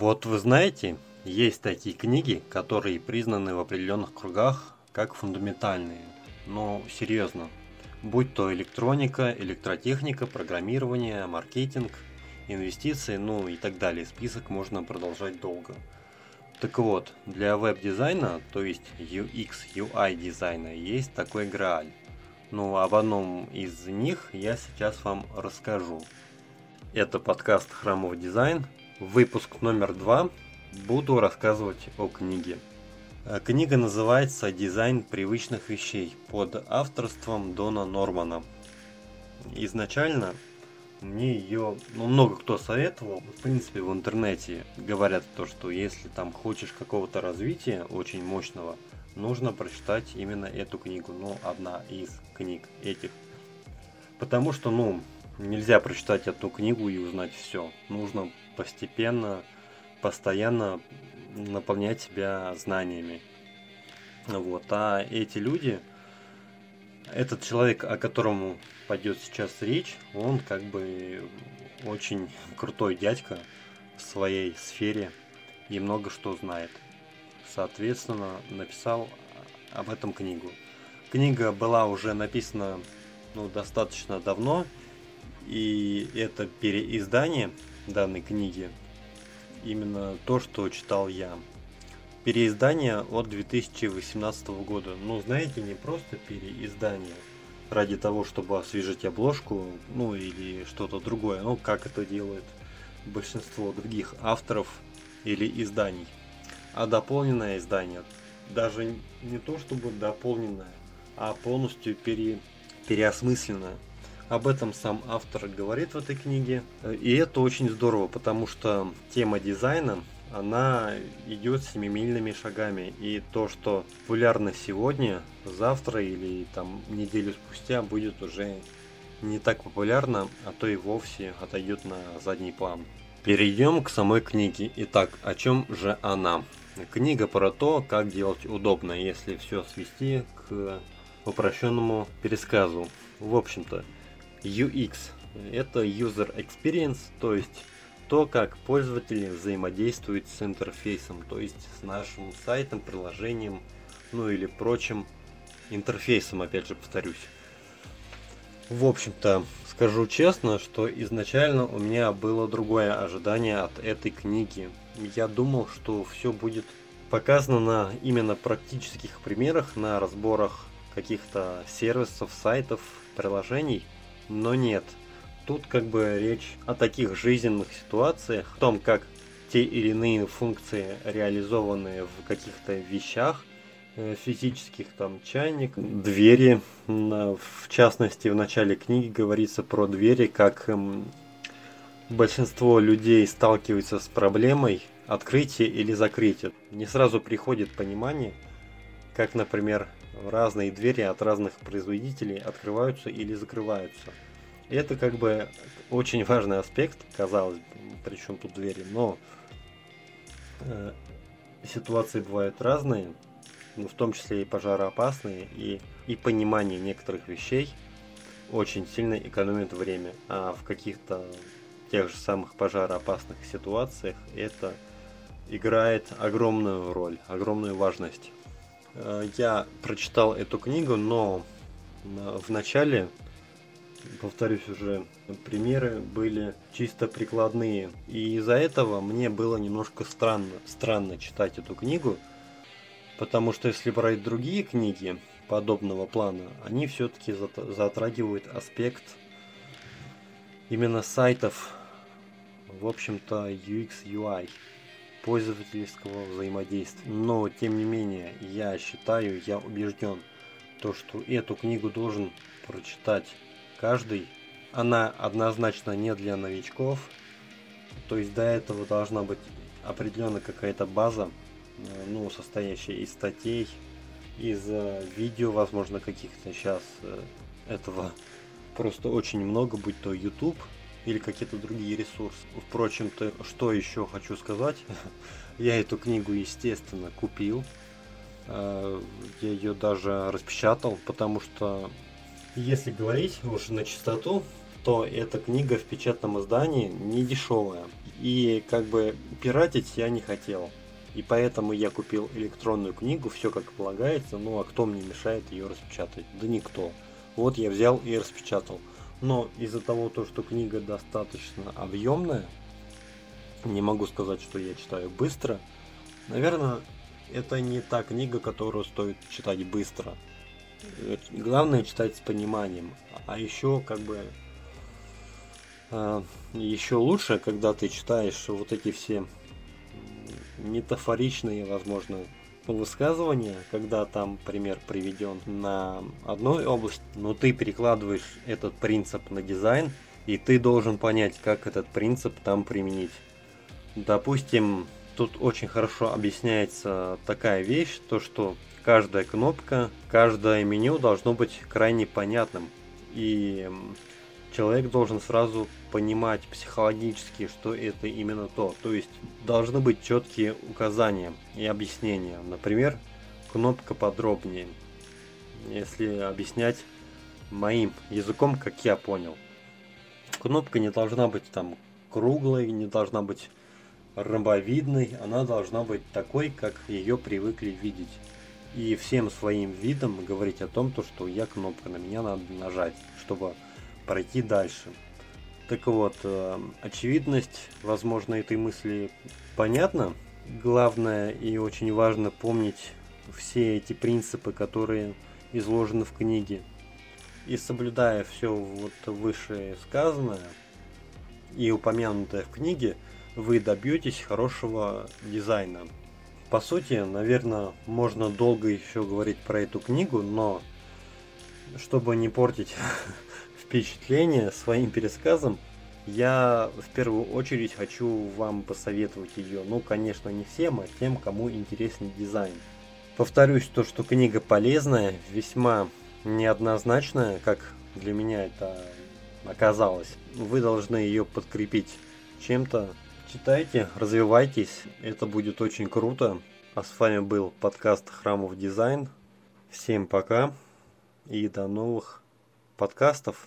Вот вы знаете, есть такие книги, которые признаны в определенных кругах как фундаментальные. Но серьезно, будь то электроника, электротехника, программирование, маркетинг, инвестиции, ну и так далее. Список можно продолжать долго. Так вот, для веб-дизайна, то есть UX, UI дизайна, есть такой грааль. Ну, об одном из них я сейчас вам расскажу. Это подкаст «Храмовый дизайн», выпуск номер два. Буду рассказывать о книге. Э, книга называется «Дизайн привычных вещей» под авторством Дона Нормана. Изначально мне ее, ну, много кто советовал. В принципе, в интернете говорят то, что если там хочешь какого-то развития очень мощного, нужно прочитать именно эту книгу. Ну, одна из книг этих. Потому что, ну, нельзя прочитать эту книгу и узнать все. Нужно постепенно, постоянно наполнять себя знаниями. Вот. А эти люди, этот человек, о котором пойдет сейчас речь, он как бы очень крутой дядька в своей сфере и много что знает. Соответственно, написал об этом книгу. Книга была уже написана ну, достаточно давно, и это переиздание данной книги именно то, что читал я переиздание от 2018 года. Ну, знаете, не просто переиздание ради того, чтобы освежить обложку, ну или что-то другое, ну как это делает большинство других авторов или изданий, а дополненное издание. Даже не то чтобы дополненное, а полностью пере, переосмысленное. Об этом сам автор говорит в этой книге. И это очень здорово, потому что тема дизайна она идет семимильными шагами. И то, что популярно сегодня, завтра или там неделю спустя будет уже не так популярно, а то и вовсе отойдет на задний план. Перейдем к самой книге. Итак, о чем же она? Книга про то, как делать удобно, если все свести к упрощенному пересказу. В общем-то, UX – это User Experience, то есть то, как пользователи взаимодействуют с интерфейсом, то есть с нашим сайтом, приложением, ну или прочим интерфейсом, опять же повторюсь. В общем-то, скажу честно, что изначально у меня было другое ожидание от этой книги. Я думал, что все будет показано на именно практических примерах, на разборах каких-то сервисов, сайтов, приложений, но нет – Тут как бы речь о таких жизненных ситуациях, о том, как те или иные функции реализованы в каких-то вещах, э, физических, там, чайник, двери. В частности, в начале книги говорится про двери, как эм, большинство людей сталкиваются с проблемой открытия или закрытия. Не сразу приходит понимание, как, например, разные двери от разных производителей открываются или закрываются – это как бы очень важный аспект, казалось бы, причем тут двери, но э, ситуации бывают разные, ну, в том числе и пожароопасные, и, и понимание некоторых вещей очень сильно экономит время, а в каких-то тех же самых пожароопасных ситуациях это играет огромную роль, огромную важность. Э, я прочитал эту книгу, но в начале повторюсь уже, примеры были чисто прикладные. И из-за этого мне было немножко странно, странно читать эту книгу, потому что если брать другие книги подобного плана, они все-таки затрагивают аспект именно сайтов, в общем-то, UX, UI, пользовательского взаимодействия. Но, тем не менее, я считаю, я убежден, то, что эту книгу должен прочитать каждый. Она однозначно не для новичков. То есть до этого должна быть определенная какая-то база, э, ну, состоящая из статей, из э, видео, возможно, каких-то сейчас э, этого просто очень много, будь то YouTube или какие-то другие ресурсы. Впрочем-то, что еще хочу сказать, я эту книгу, естественно, купил. Я ее даже распечатал, потому что если говорить уж на чистоту, что эта книга в печатном издании не дешевая. И как бы пиратить я не хотел. И поэтому я купил электронную книгу, все как полагается, ну а кто мне мешает ее распечатать? Да никто. Вот я взял и распечатал. Но из-за того, то, что книга достаточно объемная, не могу сказать, что я читаю быстро. Наверное, это не та книга, которую стоит читать быстро. Главное читать с пониманием. А еще как бы э, еще лучше, когда ты читаешь вот эти все метафоричные, возможно, высказывания, когда там пример приведен на одной области, но ты перекладываешь этот принцип на дизайн, и ты должен понять, как этот принцип там применить. Допустим, тут очень хорошо объясняется такая вещь, то что каждая кнопка, каждое меню должно быть крайне понятным. И человек должен сразу понимать психологически, что это именно то. То есть должны быть четкие указания и объяснения. Например, кнопка подробнее. Если объяснять моим языком, как я понял. Кнопка не должна быть там круглой, не должна быть ромбовидной, она должна быть такой, как ее привыкли видеть. И всем своим видом говорить о том, то, что я кнопка, на меня надо нажать, чтобы пройти дальше. Так вот, э, очевидность, возможно, этой мысли понятна. Главное и очень важно помнить все эти принципы, которые изложены в книге. И соблюдая все вот выше сказанное и упомянутое в книге, вы добьетесь хорошего дизайна. По сути, наверное, можно долго еще говорить про эту книгу, но чтобы не портить впечатление своим пересказом, я в первую очередь хочу вам посоветовать ее. Ну, конечно, не всем, а тем, кому интересен дизайн. Повторюсь, то, что книга полезная, весьма неоднозначная, как для меня это оказалось. Вы должны ее подкрепить чем-то. Читайте, развивайтесь, это будет очень круто. А с вами был подкаст Храмов Дизайн. Всем пока и до новых подкастов.